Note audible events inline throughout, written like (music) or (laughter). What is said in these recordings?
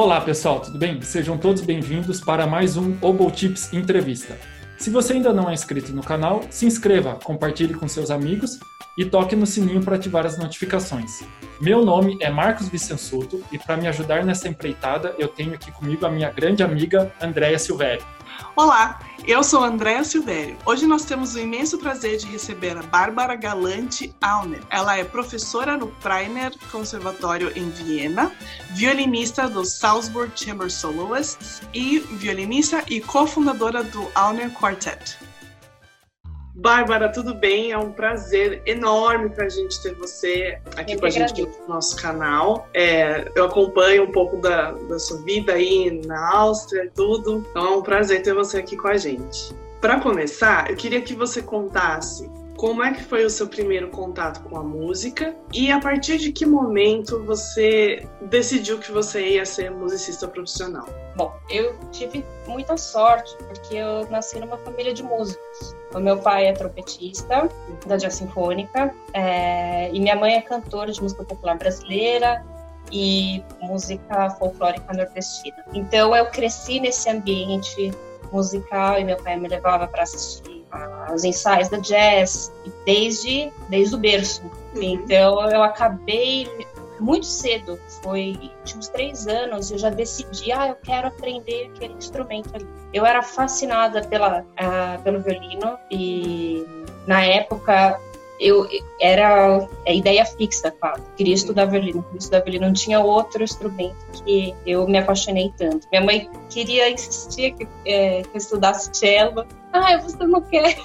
Olá pessoal, tudo bem? Sejam todos bem-vindos para mais um Obo Tips Entrevista. Se você ainda não é inscrito no canal, se inscreva, compartilhe com seus amigos e toque no sininho para ativar as notificações. Meu nome é Marcos Vicensuto e para me ajudar nessa empreitada eu tenho aqui comigo a minha grande amiga Andréia Silvério. Olá, eu sou Andréa Silvério. Hoje nós temos o imenso prazer de receber a Bárbara Galante Auner. Ela é professora no Preiner Conservatório em Viena, violinista do Salzburg Chamber Soloists e violinista e cofundadora do Auner Quartet. Bárbara, tudo bem? É um prazer enorme para a gente ter você aqui eu com a gente no nosso canal. É, eu acompanho um pouco da, da sua vida aí na Áustria e tudo, então é um prazer ter você aqui com a gente. Para começar, eu queria que você contasse como é que foi o seu primeiro contato com a música e a partir de que momento você decidiu que você ia ser musicista profissional? Bom, eu tive muita sorte porque eu nasci numa família de músicos. O meu pai é trompetista da Jazz Sinfônica é, e minha mãe é cantora de música popular brasileira e música folclórica nordestina. Então eu cresci nesse ambiente musical e meu pai me levava para assistir os ensaios da jazz desde, desde o berço. Uhum. Então eu acabei muito cedo, foi tinha uns três anos, eu já decidi, ah, eu quero aprender aquele instrumento ali. Eu era fascinada pela, pelo violino e na época eu era a ideia fixa, claro. Queria estudar violino, queria estudar violino. Não tinha outro instrumento que eu me apaixonei tanto. Minha mãe queria insistir que, é, que eu estudasse cello. Ah, você não quer?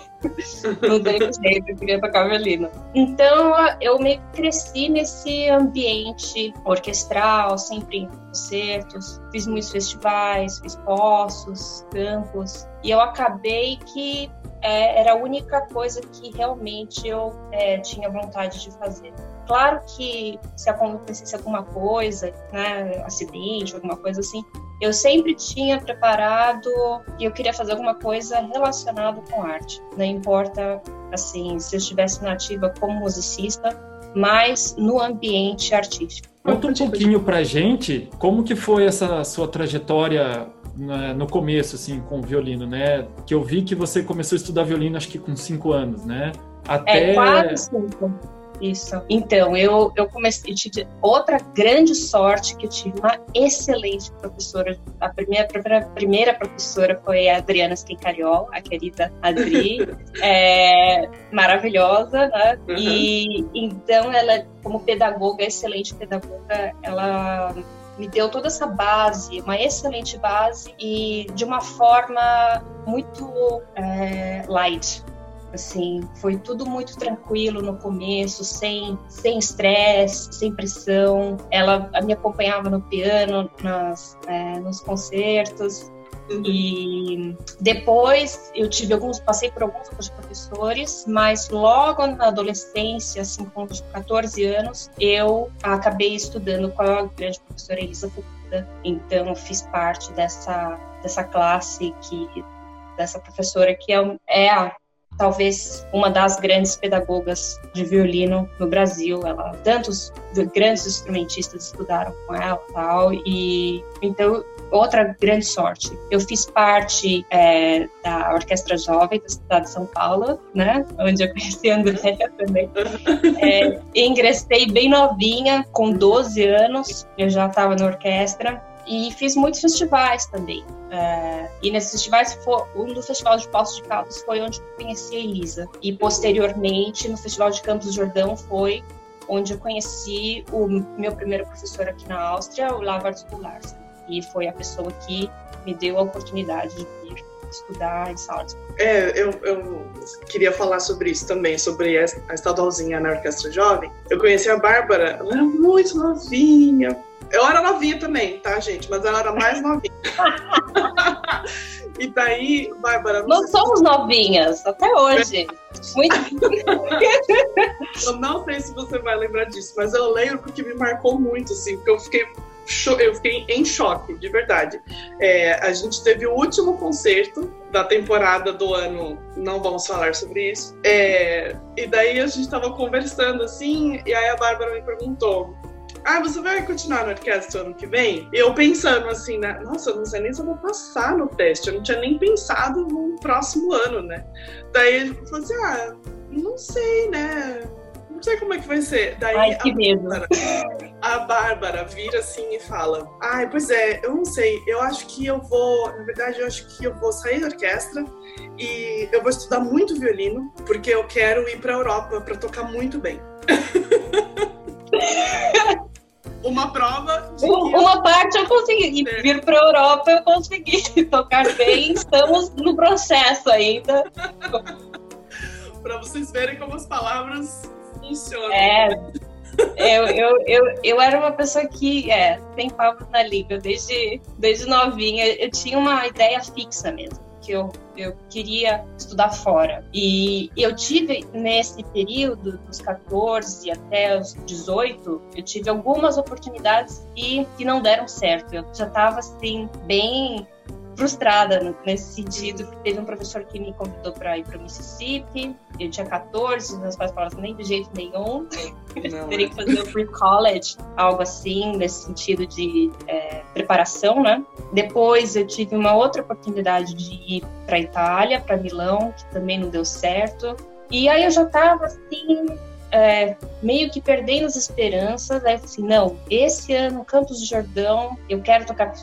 Não dei jeito, eu queria tocar violino. Então, eu que cresci nesse ambiente orquestral, sempre em concertos. Fiz muitos festivais, fiz poços, campos. E eu acabei que é, era a única coisa que realmente eu é, tinha vontade de fazer. Claro que se acontecesse alguma coisa, né, acidente, alguma coisa assim, eu sempre tinha preparado e eu queria fazer alguma coisa relacionada com arte. Não importa, assim, se eu estivesse nativa como musicista, mas no ambiente artístico. Conta um pouquinho pra gente como que foi essa sua trajetória né, no começo, assim, com o violino, né? Que eu vi que você começou a estudar violino, acho que com cinco anos, né? Até... É, quase cinco. Isso. Então, eu, eu comecei, eu tive outra grande sorte que eu tive uma excelente professora. A primeira, a primeira professora foi a Adriana Skincariol, a querida Adri, (laughs) é, maravilhosa, né? Uhum. E então ela, como pedagoga, excelente pedagoga, ela me deu toda essa base, uma excelente base e de uma forma muito é, light. Assim, foi tudo muito tranquilo no começo, sem sem estresse, sem pressão. Ela me acompanhava no piano, nas, é, nos concertos. E depois eu tive alguns, passei por alguns outros professores, mas logo na adolescência, assim, com 14 anos, eu acabei estudando com a grande professora Elisa Fukuda. Então, fiz parte dessa, dessa classe que dessa professora que é, é a talvez uma das grandes pedagogas de violino no Brasil. Ela tantos grandes instrumentistas estudaram com ela, tal. E então outra grande sorte. Eu fiz parte é, da Orquestra Jovem da cidade de São Paulo, né? Onde eu conheci a Andréia também. É, ingressei bem novinha, com 12 anos, eu já estava na orquestra e fiz muitos festivais também. É, e nesses festivais, um dos festivais de Poços de Caldas foi onde conheci a Elisa. E posteriormente, no Festival de Campos do Jordão, foi onde eu conheci o meu primeiro professor aqui na Áustria, o Lavard Gularsen e foi a pessoa que me deu a oportunidade de vir estudar em Salzburg. É, eu, eu queria falar sobre isso também, sobre a estadualzinha na Orquestra Jovem. Eu conheci a Bárbara, ela era muito novinha. Eu era novinha também, tá, gente? Mas ela era mais novinha. (laughs) e daí, Bárbara. Não, não somos se... novinhas, até hoje. Muito. (laughs) eu não sei se você vai lembrar disso, mas eu lembro porque me marcou muito, assim, porque eu fiquei eu fiquei em choque, de verdade. É, a gente teve o último concerto da temporada do ano, não vamos falar sobre isso. É, e daí a gente estava conversando assim, e aí a Bárbara me perguntou: ah, você vai continuar no orquestra ano que vem? Eu pensando assim, né? Nossa, eu não sei nem se eu vou passar no teste. Eu não tinha nem pensado no próximo ano, né? Daí ele falou assim, ah, não sei, né? Não sei como é que vai ser. Daí Ai, que medo. Bárbara, a Bárbara vira assim e fala: Ai, pois é, eu não sei, eu acho que eu vou, na verdade, eu acho que eu vou sair da orquestra e eu vou estudar muito violino, porque eu quero ir para a Europa para tocar muito bem. (laughs) uma prova de uma parte eu consegui é. vir para a Europa eu consegui (laughs) tocar bem estamos no processo ainda (laughs) para vocês verem como as palavras funcionam é eu, eu, eu, eu era uma pessoa que é, tem papo na língua desde, desde novinha. Eu tinha uma ideia fixa mesmo que eu, eu queria estudar fora. E eu tive, nesse período, dos 14 até os 18, eu tive algumas oportunidades e que não deram certo. Eu já estava, assim, bem frustrada nesse sentido. Teve um professor que me convidou para ir para o Mississippi. Eu tinha 14, meus pais falaram nem de jeito nenhum. Teria que fazer o pre-college, algo assim, nesse sentido de é, preparação, né? Depois eu tive uma outra oportunidade de ir para Itália, para Milão, que também não deu certo. E aí eu já estava assim é, meio que perdendo as esperanças. Aí eu falei assim: não, esse ano, Campos do Jordão, eu quero tocar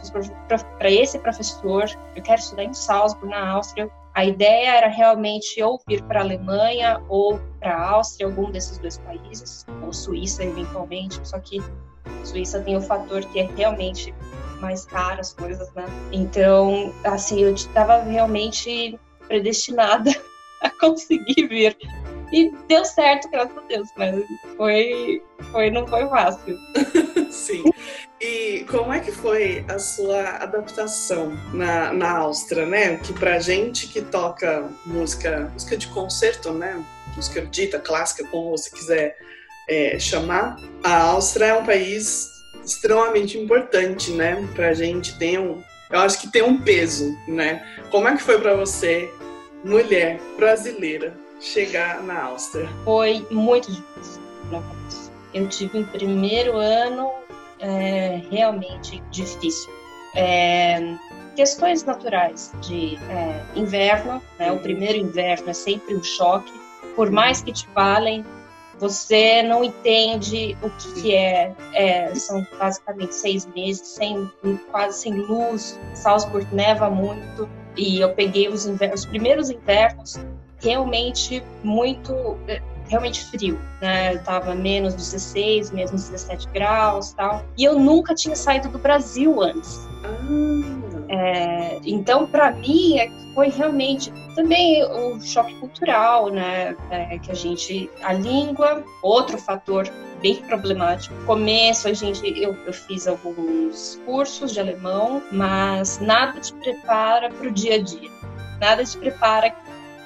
para esse professor, eu quero estudar em Salzburg, na Áustria. A ideia era realmente ou vir para a Alemanha ou para a Áustria, algum desses dois países, ou Suíça eventualmente, só que Suíça tem o fator que é realmente mais caro as coisas, né? Então, assim, eu estava realmente predestinada (laughs) a conseguir vir e deu certo, graças a Deus, mas foi, foi não foi fácil. (laughs) Sim. E como é que foi a sua adaptação na, na Áustria, né? Que pra gente que toca música, música de concerto, né? Música dita, clássica, como você quiser é, chamar, a Áustria é um país extremamente importante, né? Pra gente tem um, eu acho que tem um peso, né? Como é que foi para você, mulher brasileira, chegar na Áustria? Foi muito difícil. Eu tive um primeiro ano é, realmente difícil. É, questões naturais de é, inverno, né? o primeiro inverno é sempre um choque, por mais que te falem, você não entende o que, que é, é, São basicamente seis meses sem quase sem luz. Salzburg neva muito e eu peguei os, invernos, os primeiros invernos realmente muito é, realmente frio, né? Eu tava menos 16, menos 17 graus, tal. E eu nunca tinha saído do Brasil antes. Ah. É, então, para mim, é foi realmente também o choque cultural, né? É, que a gente, a língua, outro fator bem problemático. No começo, a gente, eu, eu fiz alguns cursos de alemão, mas nada te prepara para o dia a dia. Nada te prepara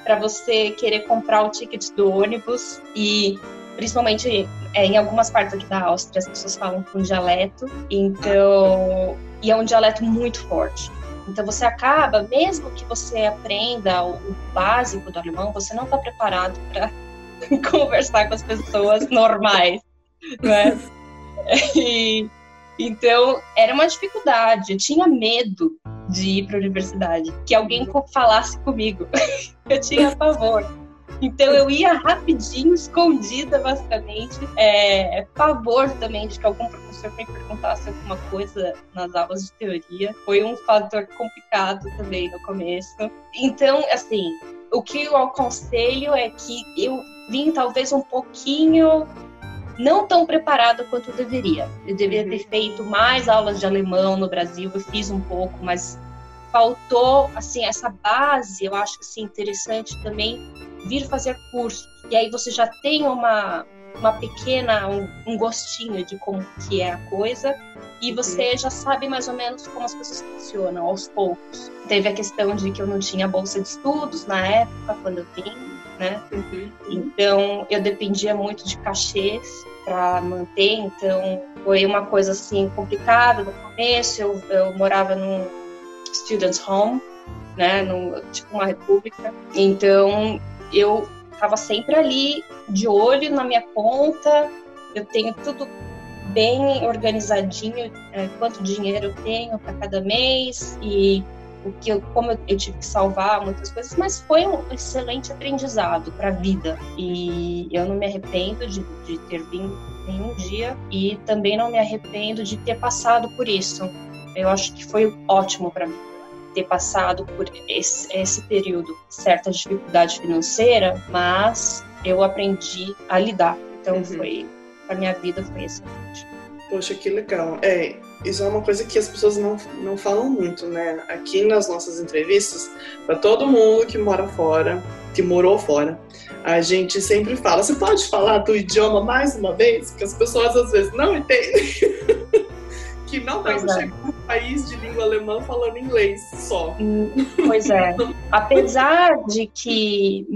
para você querer comprar o ticket do ônibus e principalmente é, em algumas partes aqui da Áustria as pessoas falam com dialeto, então e é um dialeto muito forte. Então você acaba, mesmo que você aprenda o, básico do alemão, você não está preparado para (laughs) conversar com as pessoas normais, né? (laughs) E, então era uma dificuldade. Eu tinha medo de ir para a universidade, que alguém falasse comigo. (laughs) eu tinha pavor. Então eu ia rapidinho, escondida, basicamente. É, pavor também de que algum professor me perguntasse alguma coisa nas aulas de teoria. Foi um fator complicado também no começo. Então, assim, o que eu aconselho é que eu vim talvez um pouquinho não tão preparada quanto eu deveria. Eu deveria ter uhum. feito mais aulas de alemão no Brasil, eu fiz um pouco, mas faltou assim essa base, eu acho assim interessante também vir fazer curso. E aí você já tem uma uma pequena um, um gostinho de como que é a coisa e você uhum. já sabe mais ou menos como as coisas funcionam aos poucos. Teve a questão de que eu não tinha bolsa de estudos na época quando eu vim, né? Uhum. Então eu dependia muito de cachês para manter, então foi uma coisa assim complicada no começo. Eu, eu morava num students home, né, no, tipo uma república. Então eu estava sempre ali de olho na minha conta. Eu tenho tudo bem organizadinho é, quanto dinheiro eu tenho para cada mês e o que eu, como eu, tive que salvar muitas coisas, mas foi um excelente aprendizado para a vida e eu não me arrependo de, de ter vindo nenhum dia e também não me arrependo de ter passado por isso. Eu acho que foi ótimo para mim ter passado por esse, esse período, certa dificuldade financeira, mas eu aprendi a lidar. Então uhum. foi para minha vida foi excelente. Poxa, que legal. É, isso é uma coisa que as pessoas não, não falam muito, né? Aqui nas nossas entrevistas, para todo mundo que mora fora, que morou fora, a gente sempre fala: você pode falar do idioma mais uma vez? Porque as pessoas às vezes não entendem. (laughs) que não dá para é. chegar num país de língua alemã falando inglês só. Hum, pois é. Apesar de que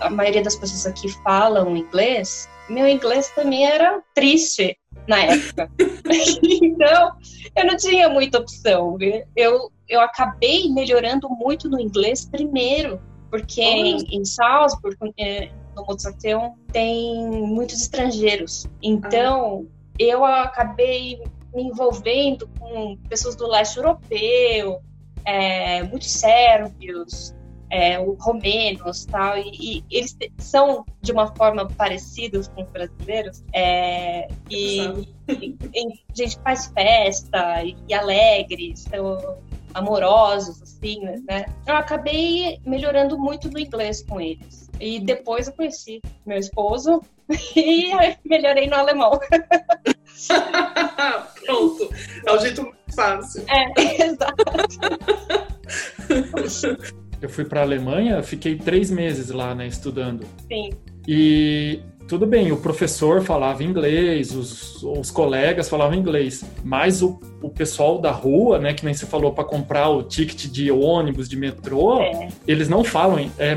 a maioria das pessoas aqui falam inglês, meu inglês também era triste na época. (laughs) então, eu não tinha muita opção. Eu, eu acabei melhorando muito no inglês primeiro, porque em, em Salzburg, é, no Mozarteum, tem muitos estrangeiros. Então, ah. eu acabei me envolvendo com pessoas do leste europeu, é, muitos sérvios, é, o romenos tal, e, e, eles são de uma forma parecidos com os brasileiros, é, e, e, e, a gente faz festa e, e alegre, são amorosos, assim, né? Eu acabei melhorando muito no inglês com eles. E depois eu conheci meu esposo (laughs) e melhorei no alemão. (laughs) Pronto, é o jeito mais fácil. É, (laughs) exato. Eu fui para a Alemanha, fiquei três meses lá, né, estudando. Sim. E tudo bem, o professor falava inglês, os, os colegas falavam inglês, mas o, o pessoal da rua, né, que nem você falou para comprar o ticket de ônibus, de metrô, é. eles não falam. É,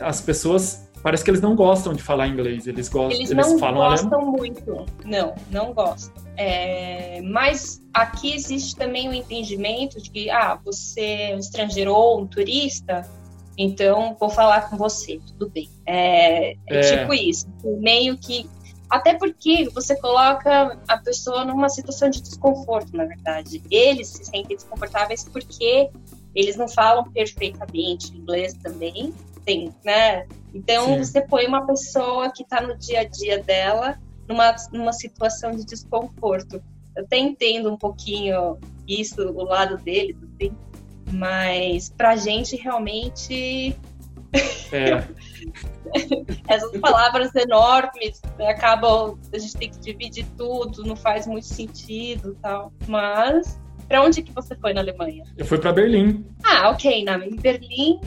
as pessoas parece que eles não gostam de falar inglês. Eles gostam. Eles, eles não falam gostam alemão. muito. Não, não gostam. É, mas aqui existe também o entendimento de que, ah, você é um estrangeiro ou um turista, então vou falar com você, tudo bem. É, é, é. tipo isso, meio que até porque você coloca a pessoa numa situação de desconforto, na verdade. Eles se sentem desconfortáveis porque eles não falam perfeitamente inglês também, tem, né? Então Sim. você põe uma pessoa que está no dia a dia dela numa, numa situação de desconforto. Eu até entendo um pouquinho isso, o lado deles, assim, mas pra gente realmente. É. (laughs) Essas palavras enormes né, acabam. A gente tem que dividir tudo, não faz muito sentido tal. Mas. Pra onde que você foi na Alemanha? Eu fui para Berlim. Ah, ok. Na, em Berlim,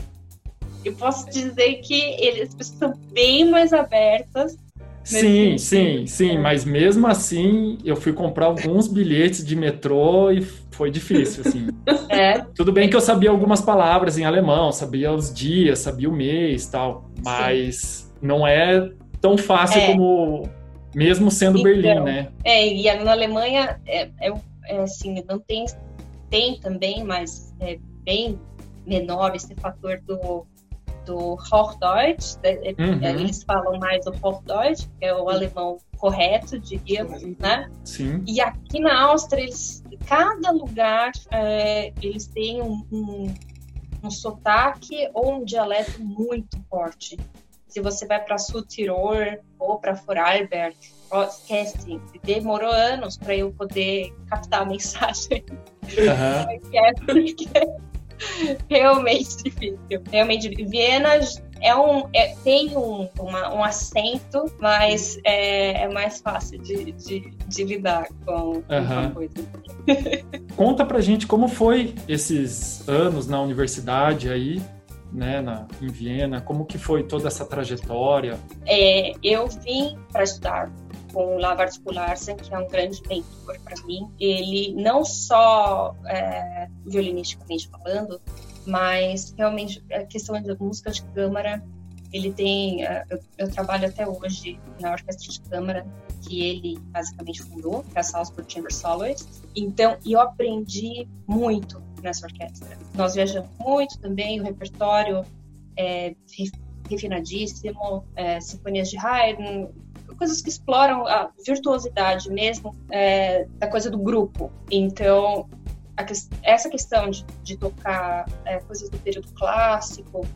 eu posso dizer que eles são bem mais abertas Sim, sim, sim, mas mesmo assim eu fui comprar alguns bilhetes de metrô e foi difícil, assim. (laughs) É. Tudo bem que eu sabia algumas palavras em alemão, sabia os dias, sabia o mês tal, mas sim. não é tão fácil é. como mesmo sendo então, Berlim, né? É, e na Alemanha é, é, é, assim, não tem tem também, mas é bem menor esse fator do do Hochdeutsch, né? uhum. eles falam mais o Hochdeutsch, que é o alemão correto, diríamos, né? Sim. E aqui na Áustria, eles, cada lugar, é, eles têm um, um, um sotaque ou um dialeto muito forte. Se você vai para Sul-Tirol ou para Vorarlberg, esquece, demorou anos para eu poder captar a (laughs) mensagem. Uhum. (laughs) realmente difícil. Realmente, Viena é um, é, tem um, uma, um acento, mas é, é mais fácil de, de, de lidar com, uhum. com coisa. (laughs) Conta pra gente como foi esses anos na universidade aí, né, na, em Viena, como que foi toda essa trajetória? É, eu vim para estudar com o Lavard Larsen, que é um grande mentor para mim. Ele não só é, violinisticamente falando, mas realmente a questão da música de câmara, ele tem, é, eu, eu, trabalho até hoje na orquestra de câmara que ele basicamente fundou, que é a Salzburg Chamber Soloists. Então, eu aprendi muito nessa orquestra. Nós viajamos muito também, o repertório é refinadíssimo, é, sinfonias de Haydn, coisas que exploram a virtuosidade mesmo é, da coisa do grupo. Então, que, essa questão de, de tocar é, coisas do período clássico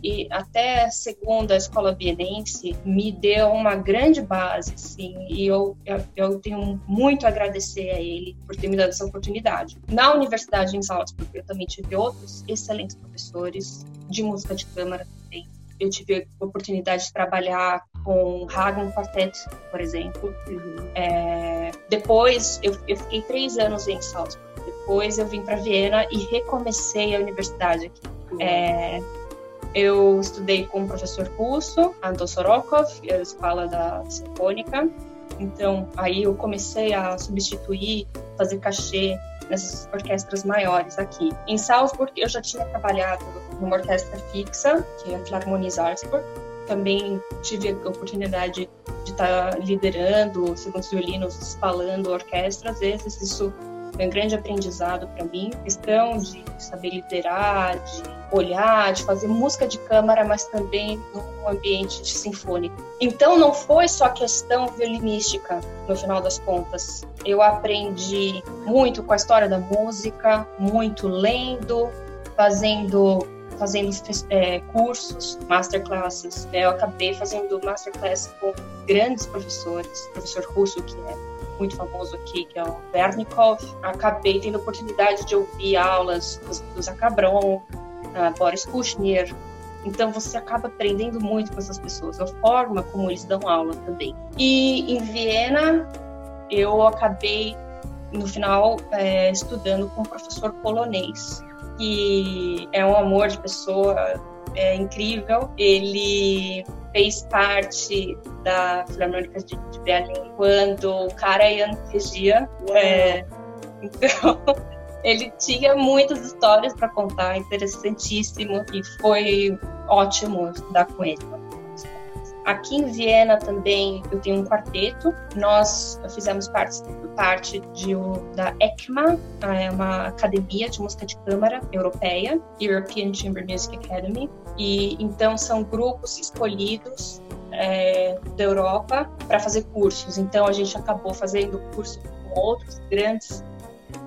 e até segundo a escola bienense me deu uma grande base, sim, e eu, eu, eu, tenho muito a agradecer a ele por ter me dado essa oportunidade. Na universidade em Salzburg, eu também tive outros excelentes professores de música de câmara também. Eu tive a oportunidade de trabalhar com Hagen Quartet, por exemplo. Uhum. É, depois, eu, eu fiquei três anos em Salzburg. Depois eu vim para Viena e recomecei a universidade aqui. Uhum. É, eu estudei com o professor russo, Anton Sorokov, a escola da Sinfônica. Então, aí eu comecei a substituir, fazer cachê nessas orquestras maiores aqui. Em Salzburg, eu já tinha trabalhado numa orquestra fixa, que é a Philharmonie Salzburg. Também tive a oportunidade de estar liderando segundos violinos, falando orquestra. Às vezes, isso foi um grande aprendizado para mim. Questão de saber liderar, de olhar, de fazer música de câmara, mas também no ambiente sinfônico. Então não foi só questão violinística, no final das contas. Eu aprendi muito com a história da música, muito lendo, fazendo fazendo é, cursos, masterclasses. Eu acabei fazendo masterclass com grandes professores, professor russo que é muito famoso aqui, que é o Vernikov. Acabei tendo oportunidade de ouvir aulas do, do Zacabron, uh, Boris Kushner. Então você acaba aprendendo muito com essas pessoas, a forma como eles dão aula também. E em Viena eu acabei no final é, estudando com um professor polonês que é um amor de pessoa, é incrível. Ele fez parte da Filarmônica de, de Berlim quando o Karajan regia. É, então (laughs) ele tinha muitas histórias para contar, interessantíssimo, e foi ótimo estudar com ele. Aqui em Viena também eu tenho um quarteto. Nós fizemos parte, parte de, da ECMA, é uma academia de música de câmara europeia, European Chamber Music Academy. E então são grupos escolhidos é, da Europa para fazer cursos. Então a gente acabou fazendo curso com outros grandes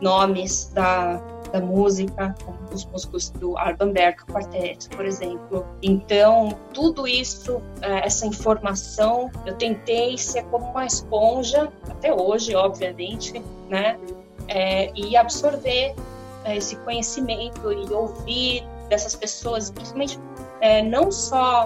nomes da, da música, como os músicos do Alban Berg Quartet, por exemplo. Então, tudo isso, é, essa informação, eu tentei ser como uma esponja, até hoje, obviamente, né? É, e absorver é, esse conhecimento e ouvir dessas pessoas, principalmente é, não só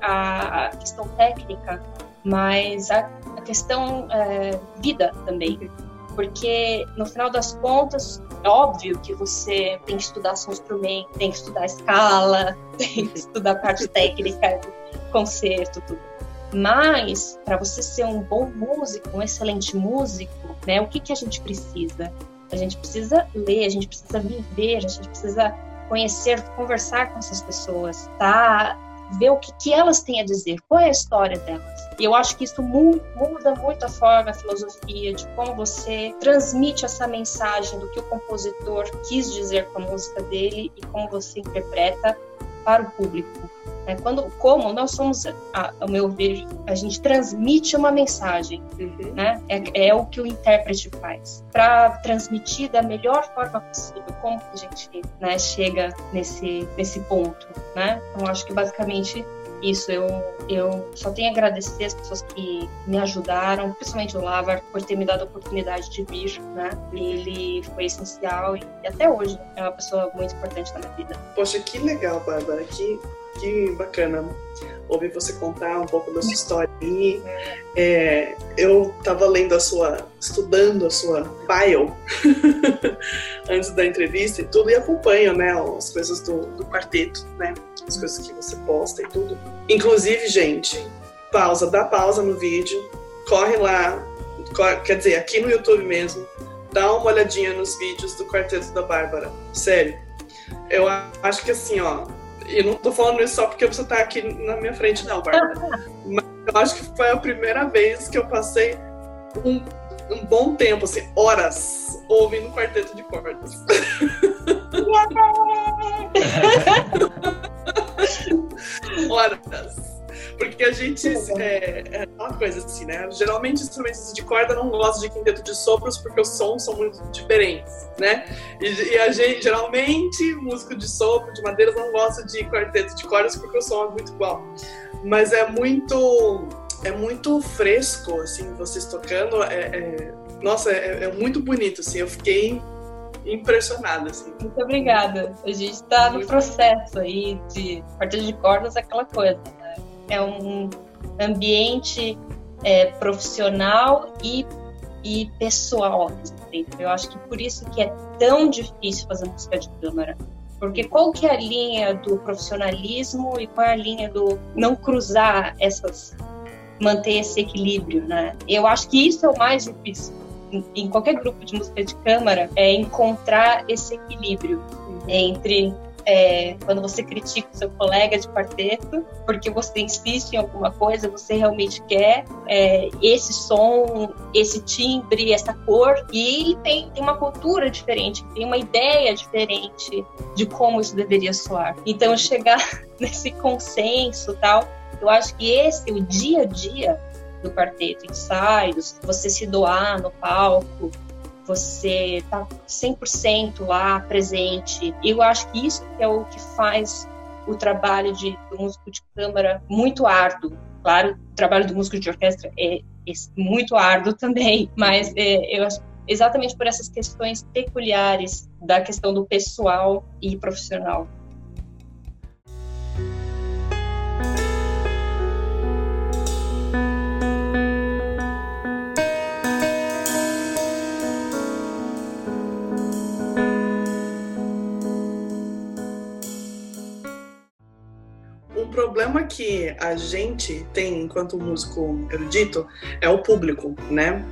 a, questão técnica, mas a, a questão é, vida também porque no final das contas óbvio que você tem que estudar seu instrumento, tem que estudar escala, (laughs) tem que estudar parte técnica, concerto, tudo. Mas para você ser um bom músico, um excelente músico, né, o que que a gente precisa? A gente precisa ler, a gente precisa viver, a gente precisa conhecer, conversar com essas pessoas, tá ver o que, que elas têm a dizer, qual é a história delas. E eu acho que isso muda muito a forma, a filosofia, de como você transmite essa mensagem do que o compositor quis dizer com a música dele e como você interpreta para o público. É, quando, como nós somos, a, ao meu ver, a gente transmite uma mensagem, uhum. né? É, é, o que o intérprete faz para transmitir da melhor forma possível. Como que a gente né, chega nesse nesse ponto, né? Então acho que basicamente isso eu eu só tenho a agradecer as pessoas que me ajudaram, principalmente o Lavar por ter me dado a oportunidade de vir, né? Ele foi essencial e, até hoje é uma pessoa muito importante na minha vida. Poxa, que legal, Bárbara, que que bacana ouvir você contar um pouco da sua história. E é, eu estava lendo a sua, estudando a sua bio (laughs) antes da entrevista e tudo, e acompanho, né, as coisas do, do quarteto, né, as coisas que você posta e tudo. Inclusive, gente, pausa, dá pausa no vídeo, corre lá, quer dizer, aqui no YouTube mesmo, dá uma olhadinha nos vídeos do quarteto da Bárbara. Sério. Eu acho que assim, ó, e não tô falando isso só porque você tá aqui na minha frente, não, Bárbara. Mas eu acho que foi a primeira vez que eu passei um, um bom tempo, assim, horas, ouvindo quarteto de cordas. (laughs) horas. Porque a gente. É, é, uma coisa assim, né? Geralmente, instrumentos de corda não gostam de quinteto de sopros porque os sons são muito diferentes, né? E, e a gente, geralmente, músico de sopro, de madeiras, não gosta de quarteto de cordas porque o som é muito igual. Mas é muito. É muito fresco, assim, vocês tocando. É, é nossa, é, é muito bonito, assim. Eu fiquei impressionada. Assim. Muito obrigada. A gente está no processo aí de quarteto de cordas, aquela coisa. É um ambiente é, profissional e, e pessoal ao mesmo tempo. Eu acho que por isso que é tão difícil fazer música de câmara. Porque qual que é a linha do profissionalismo e qual é a linha do não cruzar essas manter esse equilíbrio, né? Eu acho que isso é o mais difícil em qualquer grupo de música de câmara é encontrar esse equilíbrio entre é, quando você critica o seu colega de quarteto, porque você insiste em alguma coisa, você realmente quer é, esse som, esse timbre, essa cor, e tem, tem uma cultura diferente, tem uma ideia diferente de como isso deveria soar. Então, chegar (laughs) nesse consenso tal, eu acho que esse, o dia a dia, do quarteto, ensaios, você se doar no palco, você tá 100% lá presente. Eu acho que isso é o que faz o trabalho de, do músico de câmara muito árduo. Claro, o trabalho do músico de orquestra é, é muito árduo (laughs) também, mas é, eu acho exatamente por essas questões peculiares da questão do pessoal e profissional. Problema que a gente tem enquanto músico erudito é o público, né?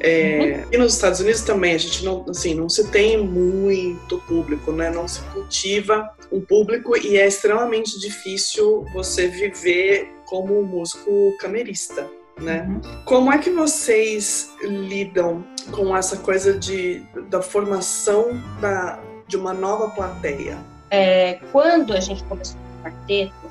É, uhum. E nos Estados Unidos também a gente não, assim, não se tem muito público, né? Não se cultiva um público e é extremamente difícil você viver como um músico camerista, né? Uhum. Como é que vocês lidam com essa coisa de, da formação da, de uma nova plateia? É, quando a gente começou o quarteto,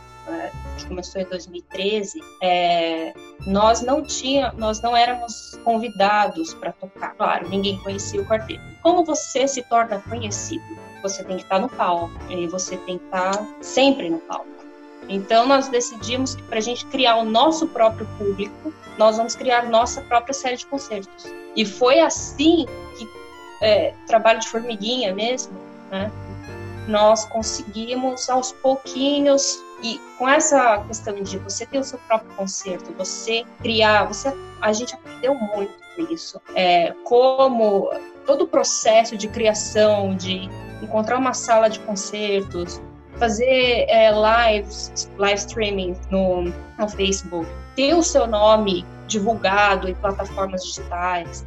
que começou em 2013, é, nós não tinha, nós não éramos convidados para tocar. Claro, ninguém conhecia o quarteto. Como você se torna conhecido? Você tem que estar no palco e você tem que estar sempre no palco. Então nós decidimos que para a gente criar o nosso próprio público, nós vamos criar nossa própria série de concertos. E foi assim que é, trabalho de formiguinha mesmo, né? Nós conseguimos aos pouquinhos e com essa questão de você ter o seu próprio concerto, você criar, você, a gente aprendeu muito com isso. É, como todo o processo de criação, de encontrar uma sala de concertos, fazer é, lives, live streaming no, no Facebook, ter o seu nome divulgado em plataformas digitais,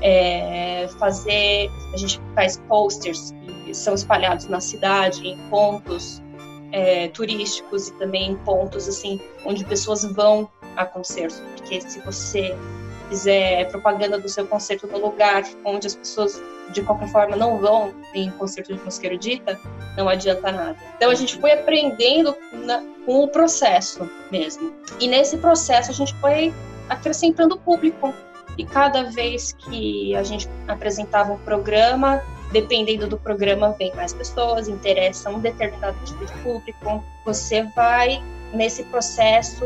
é, fazer, a gente faz posters que são espalhados na cidade, em pontos é, turísticos e também pontos assim onde pessoas vão a concertos, porque se você fizer propaganda do seu concerto no lugar onde as pessoas de qualquer forma não vão em concerto de música erudita, não adianta nada. Então a gente foi aprendendo na, com o processo mesmo. E nesse processo a gente foi acrescentando público. E cada vez que a gente apresentava um programa, dependendo do programa, vem mais pessoas, interessa um determinado tipo de público. Você vai nesse processo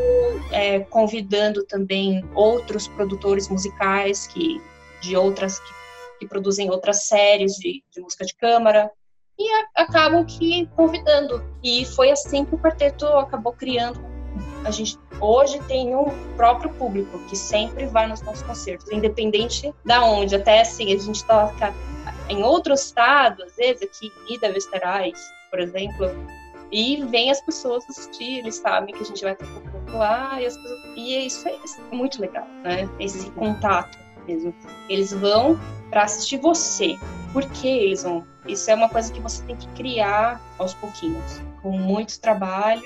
é, convidando também outros produtores musicais que de outras que, que produzem outras séries de, de, música de câmara. E a, acabam que convidando. E foi assim que o quarteto acabou criando. A gente hoje tem um próprio público que sempre vai nos nossos concertos independente da onde. Até assim a gente toca em outro estado, às vezes aqui em Ida Vesterais, por exemplo, e vem as pessoas assistir, eles sabem que a gente vai ter um lá, e, as pessoas... e é isso é, é muito legal, né? Esse contato mesmo. Eles vão para assistir você. Por que eles vão? Isso é uma coisa que você tem que criar aos pouquinhos, com muito trabalho.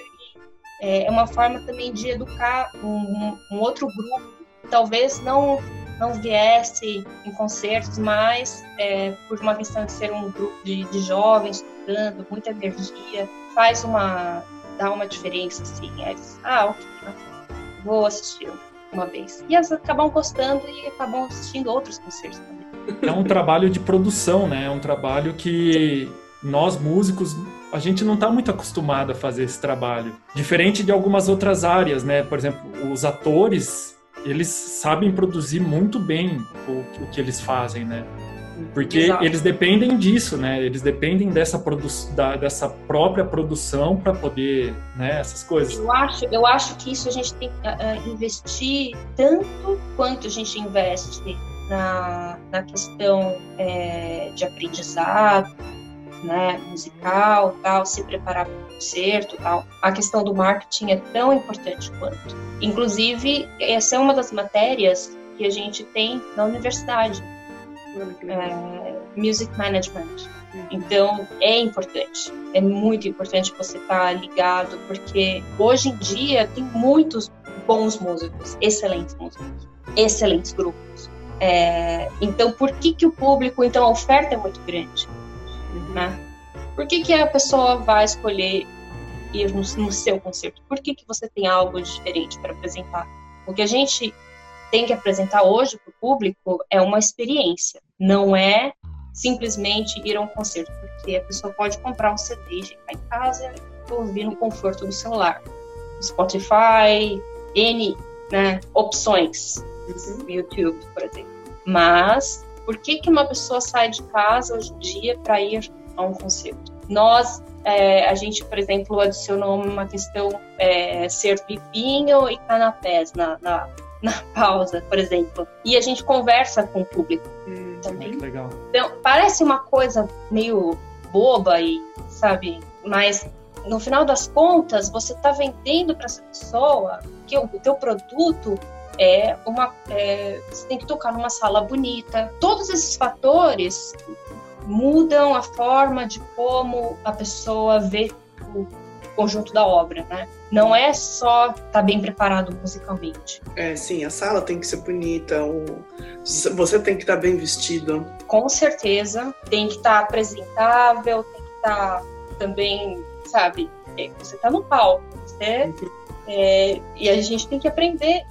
E é uma forma também de educar um, um outro grupo, talvez não não viesse em concertos, mas é, por uma questão de ser um grupo de, de jovens tocando, muita energia, faz uma dá uma diferença assim. É, ah, ok. vou assistir uma vez. E elas acabam gostando e acabam assistindo outros concertos também. É um trabalho de produção, né? É um trabalho que nós músicos a gente não está muito acostumado a fazer esse trabalho. Diferente de algumas outras áreas, né? Por exemplo, os atores, eles sabem produzir muito bem o, o que eles fazem, né? Porque Exato. eles dependem disso, né? Eles dependem dessa, produ da, dessa própria produção para poder, né? Essas coisas. Eu acho, eu acho que isso a gente tem que uh, investir tanto quanto a gente investe na, na questão é, de aprendizado, né, musical, tal, se preparar para concerto, tal. A questão do marketing é tão importante quanto. Inclusive, essa é uma das matérias que a gente tem na universidade é, music management. Então é importante, é muito importante você estar tá ligado, porque hoje em dia tem muitos bons músicos, excelentes músicos, excelentes grupos. É, então por que que o público, então a oferta é muito grande, uhum. né? Por que que a pessoa vai escolher ir no, no seu concerto? Por que que você tem algo diferente para apresentar? O que a gente tem que apresentar hoje para o público é uma experiência, não é simplesmente ir a um concerto, porque a pessoa pode comprar um CD e ficar em casa e ouvir no conforto do celular. Spotify, N né, opções, uhum. YouTube, por exemplo. Mas por que, que uma pessoa sai de casa hoje em dia para ir a um concerto? Nós, é, a gente, por exemplo, adicionou uma questão é, ser vipinho e canapés na, na na pausa, por exemplo. E a gente conversa com o público hum, também. Legal. Então, parece uma coisa meio boba e, sabe, mas no final das contas, você está vendendo para essa pessoa que o teu produto é uma. É, você tem que tocar numa sala bonita. Todos esses fatores mudam a forma de como a pessoa vê o conjunto da obra, né? Não é só estar tá bem preparado musicalmente. É, sim, a sala tem que ser bonita, você tem que estar tá bem vestido. Com certeza, tem que estar tá apresentável, tem que estar tá também, sabe, é, você está no palco, você, uhum. É, e a gente tem que aprender,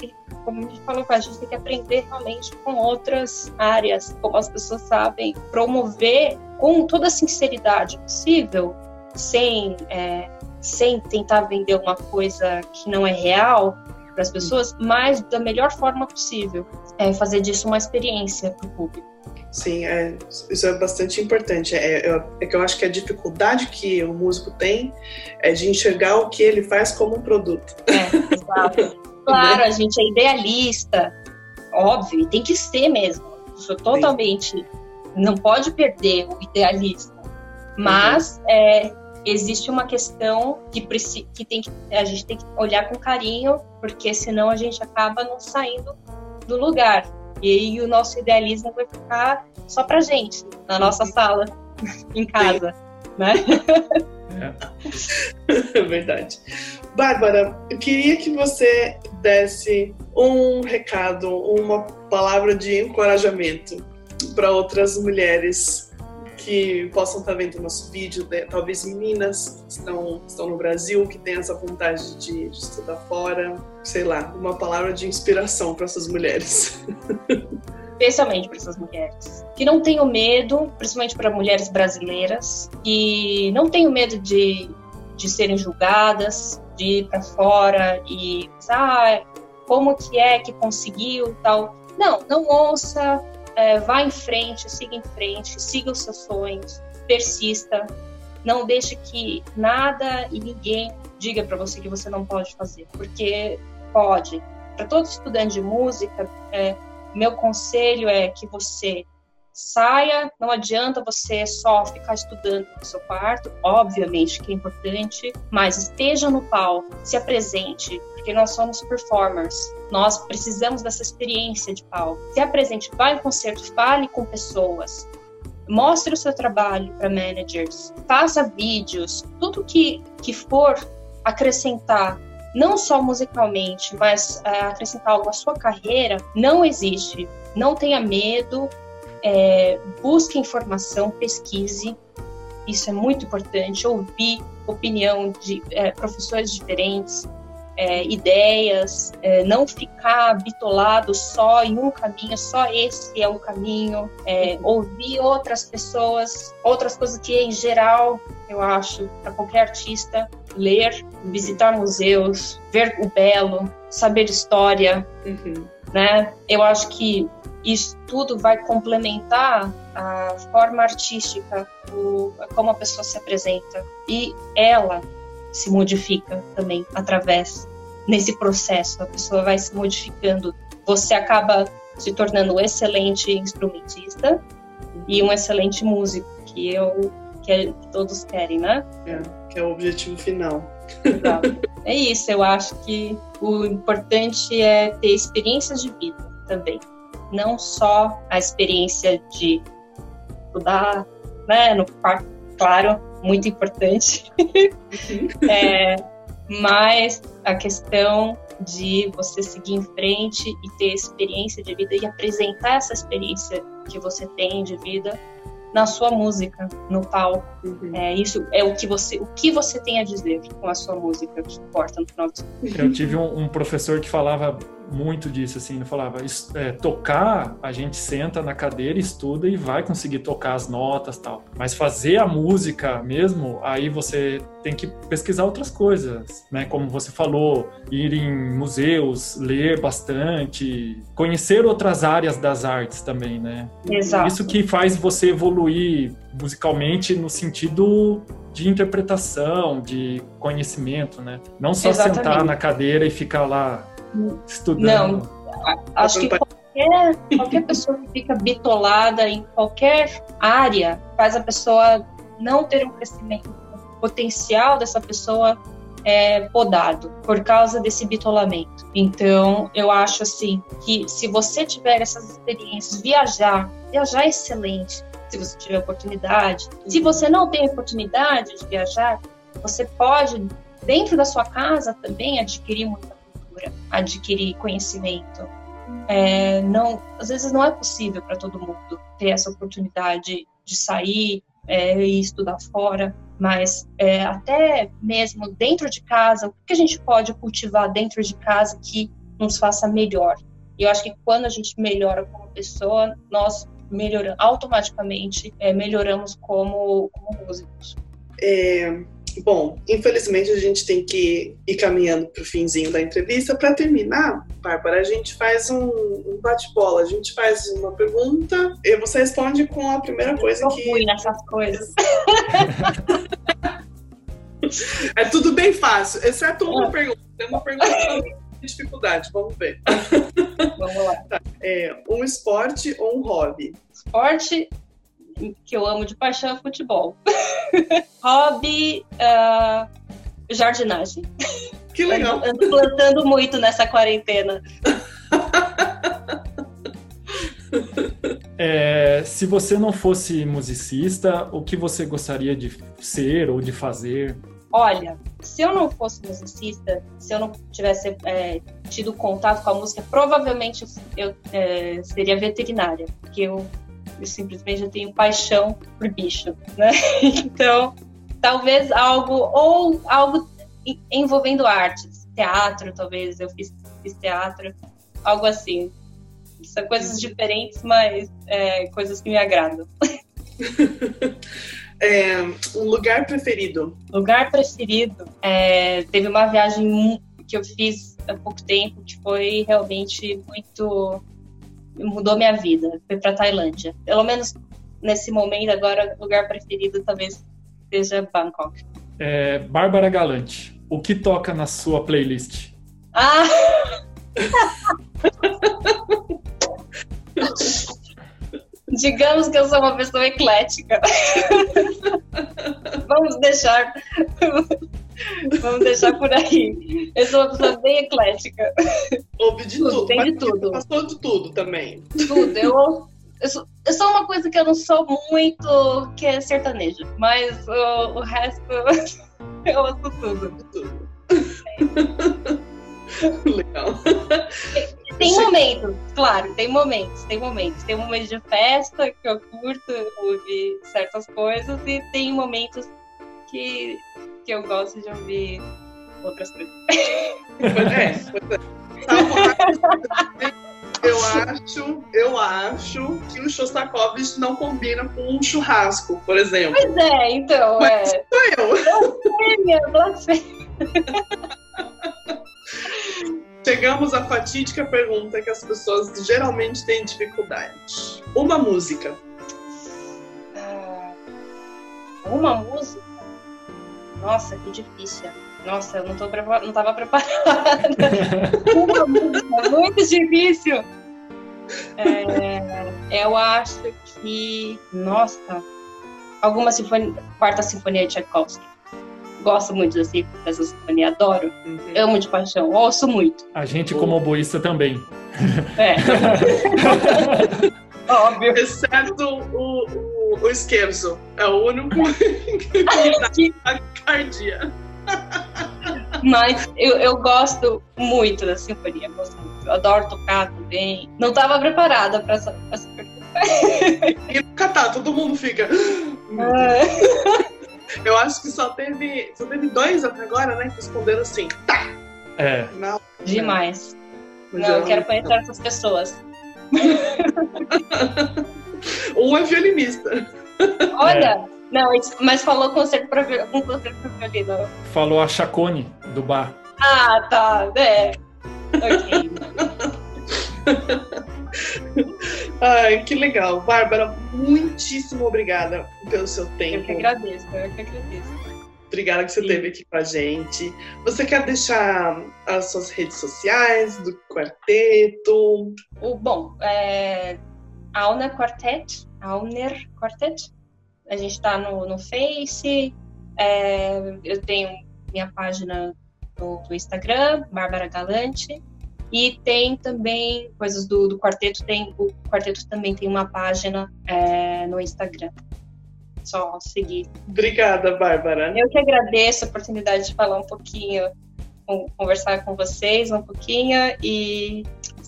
como a gente falou, a gente tem que aprender realmente com outras áreas, como as pessoas sabem, promover com toda a sinceridade possível, sem é, sem tentar vender uma coisa que não é real para as pessoas, mas da melhor forma possível. É fazer disso uma experiência para o público. Sim, é, isso é bastante importante. É, é, é, que eu acho que a dificuldade que o músico tem é de enxergar o que ele faz como um produto. É, exato. (laughs) claro, a gente é idealista, óbvio, tem que ser mesmo. Isso totalmente. Não pode perder o idealismo. Mas uhum. é, existe uma questão que, que, tem que a gente tem que olhar com carinho, porque senão a gente acaba não saindo do lugar. E aí o nosso idealismo vai ficar só pra gente, na nossa sala, em casa, né? É. (laughs) é verdade. Bárbara, eu queria que você desse um recado, uma palavra de encorajamento para outras mulheres que possam estar vendo nosso vídeo, né? talvez meninas que estão, estão no Brasil, que têm essa vontade de, de estudar fora, sei lá, uma palavra de inspiração para essas mulheres. (laughs) especialmente para essas mulheres. Que não tenham medo, principalmente para mulheres brasileiras, que não tenham medo de, de serem julgadas, de ir para fora e ah, como que é que conseguiu tal. Não, não ouça é, vá em frente, siga em frente, siga os seus sonhos, persista, não deixe que nada e ninguém diga para você que você não pode fazer, porque pode. Para todo estudante de música, é, meu conselho é que você saia, não adianta você só ficar estudando no seu quarto, obviamente que é importante, mas esteja no palco, se apresente, porque nós somos performers. Nós precisamos dessa experiência de palco. Se apresente, vá em concerto, fale com pessoas, mostre o seu trabalho para managers, faça vídeos, tudo que, que for acrescentar, não só musicalmente, mas uh, acrescentar algo à sua carreira, não existe. Não tenha medo, é, busque informação, pesquise. Isso é muito importante. Ouvir opinião de é, professores diferentes, é, ideias, é, não ficar bitolado só em um caminho, só esse é o caminho, é, ouvir outras pessoas, outras coisas que em geral eu acho para qualquer artista ler, visitar museus, ver o belo, saber história, uhum. né? Eu acho que isso tudo vai complementar a forma artística, o, como a pessoa se apresenta e ela se modifica também através nesse processo. A pessoa vai se modificando. Você acaba se tornando um excelente instrumentista e um excelente músico, que eu que, é, que todos querem, né? É, que é o objetivo final. Exato. É isso. Eu acho que o importante é ter experiências de vida também, não só a experiência de estudar, né, no quarto, claro, muito importante. Uhum. (laughs) é, mas a questão de você seguir em frente e ter experiência de vida e apresentar essa experiência que você tem de vida na sua música, no palco. Uhum. É, isso é o que você o que você tem a dizer com a sua música que importa no final do Eu tive um, um professor que falava muito disso, assim, ele falava, é, tocar, a gente senta na cadeira, estuda e vai conseguir tocar as notas tal. Mas fazer a música mesmo, aí você tem que pesquisar outras coisas, né? Como você falou, ir em museus, ler bastante, conhecer outras áreas das artes também, né? Exato. Isso que faz você evoluir musicalmente no sentido de interpretação, de conhecimento, né? Não só Exatamente. sentar na cadeira e ficar lá estudando. Não, acho que qualquer, qualquer pessoa que fica bitolada em qualquer área faz a pessoa não ter um crescimento. O potencial dessa pessoa é podado por causa desse bitolamento. Então, eu acho assim que se você tiver essas experiências, viajar, viajar é excelente, se você tiver oportunidade. Se você não tem oportunidade de viajar, você pode dentro da sua casa também adquirir muita adquirir conhecimento. É, não, às vezes não é possível para todo mundo ter essa oportunidade de sair é, e estudar fora, mas é, até mesmo dentro de casa, o que a gente pode cultivar dentro de casa que nos faça melhor? E eu acho que quando a gente melhora como pessoa, nós melhoramos automaticamente é, melhoramos como, como músicos. É, Bom, infelizmente a gente tem que ir caminhando para o finzinho da entrevista. Para terminar, Bárbara, a gente faz um, um bate-bola. A gente faz uma pergunta e você responde com a primeira coisa Eu que. Eu nessas coisas. (laughs) é tudo bem fácil, exceto uma é. pergunta. Tem uma pergunta de dificuldade, vamos ver. Vamos lá. (laughs) Tá. É, um esporte ou um hobby? Esporte que eu amo de paixão é futebol. (laughs) Hobby, uh, jardinagem. Que legal. Ando, ando plantando muito nessa quarentena. É, se você não fosse musicista, o que você gostaria de ser ou de fazer? Olha, se eu não fosse musicista, se eu não tivesse é, tido contato com a música, provavelmente eu é, seria veterinária, porque eu eu simplesmente eu tenho paixão por bicho, né? (laughs) Então, talvez algo ou algo envolvendo artes, teatro, talvez eu fiz, fiz teatro, algo assim. São coisas diferentes, mas é, coisas que me agradam. (laughs) É, um lugar preferido? Lugar preferido. É, teve uma viagem que eu fiz há pouco tempo que foi realmente muito mudou minha vida. Fui para Tailândia. Pelo menos nesse momento agora, lugar preferido talvez seja Bangkok. É, Bárbara Galante, o que toca na sua playlist? Ah! (laughs) Digamos que eu sou uma pessoa eclética. Vamos deixar. (laughs) Vamos deixar por aí. Eu sou uma pessoa bem eclética. Ouve de tudo. tudo tem de tudo. Passou de tudo também. Tudo. Eu, eu, sou, eu sou uma coisa que eu não sou muito, que é sertanejo. Mas o, o resto, (laughs) eu ouço tudo. Tudo. (laughs) Legal. Tem momentos, claro, tem momentos, tem momentos. Tem momentos de festa que eu curto ouvir certas coisas e tem momentos que, que eu gosto de ouvir outras coisas. Pois (laughs) é, é. Eu acho, eu acho que o Shostakovich não combina com um churrasco, por exemplo. Pois é, então. Mas é. sou eu. Blasfêmia, blasfêmia. Chegamos à fatídica pergunta que as pessoas geralmente têm dificuldade. Uma música. Ah, Uma música? Nossa, que difícil. Nossa, eu não, tô prepa- não tava preparada. (laughs) Uma música, muito difícil. É, eu acho que. Nossa, alguma sinfonia. Quarta Sinfonia de Tchaikovsky. Gosto muito dessa, dessa sinfonia, adoro. Amo de paixão, ouço muito. A gente, como oboísta, também. É, (laughs) óbvio. Exceto o, o, o Scherzo. É o único (laughs) que dá cardia. Mas eu, eu gosto muito da sinfonia, gosto muito. Eu adoro tocar também. Não estava preparada para essa, pra essa pergunta. E nunca tá, todo mundo fica. Ah, Eu acho que só teve, só teve dois até agora, né? Que responderam assim, tá. É. Não, Demais. Não, eu eu- quero conhecer essas pessoas. (laughs) (laughs) Um é violinista. Olha, não, isso- mas falou concerto para com concerto pra violino. Falou a Chacone, do bar. Ah, tá. É. Ok. (laughs) Ai, que legal. Bárbara, muitíssimo obrigada pelo seu Eu tempo. que agradeço, eu que agradeço. Obrigada que você esteve aqui com a gente. Você quer deixar as suas redes sociais do quarteto? O, bom, é, Auner Quartet, Auner Quartet. A gente está no, no Face, é, eu tenho minha página no, no Instagram, Bárbara Galante, e tem também coisas do, do quarteto, tem, o quarteto também tem uma página é, no Instagram. Só seguir. Obrigada, Bárbara. Eu que agradeço a oportunidade de falar um pouquinho, con- conversar com vocês um pouquinho e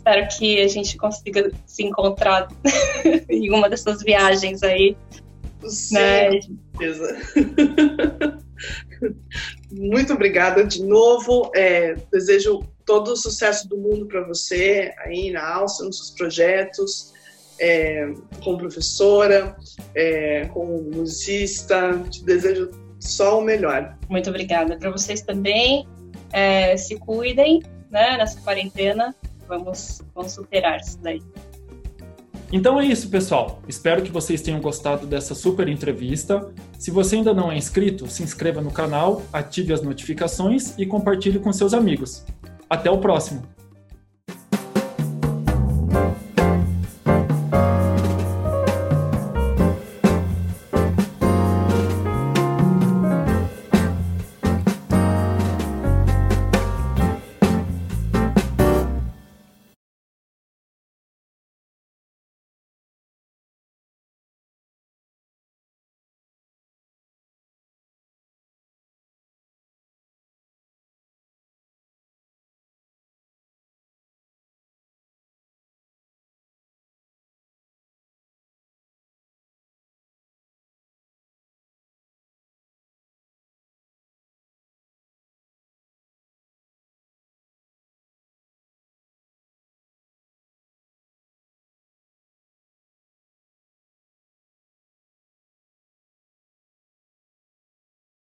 espero que a gente consiga se encontrar (laughs) em uma dessas viagens aí, Sim, né? com certeza. (laughs) Muito obrigada de novo. É, desejo todo o sucesso do mundo para você aí na Alça, nos seus projetos, é, como professora, é, como musicista. Te desejo só o melhor. Muito obrigada para vocês também. É, se cuidem, né? Nessa quarentena, vamos, vamos superar isso daí. Então é isso, pessoal. Espero que vocês tenham gostado dessa super entrevista. Se você ainda não é inscrito, se inscreva no canal, ative as notificações e compartilhe com seus amigos. Até o próximo!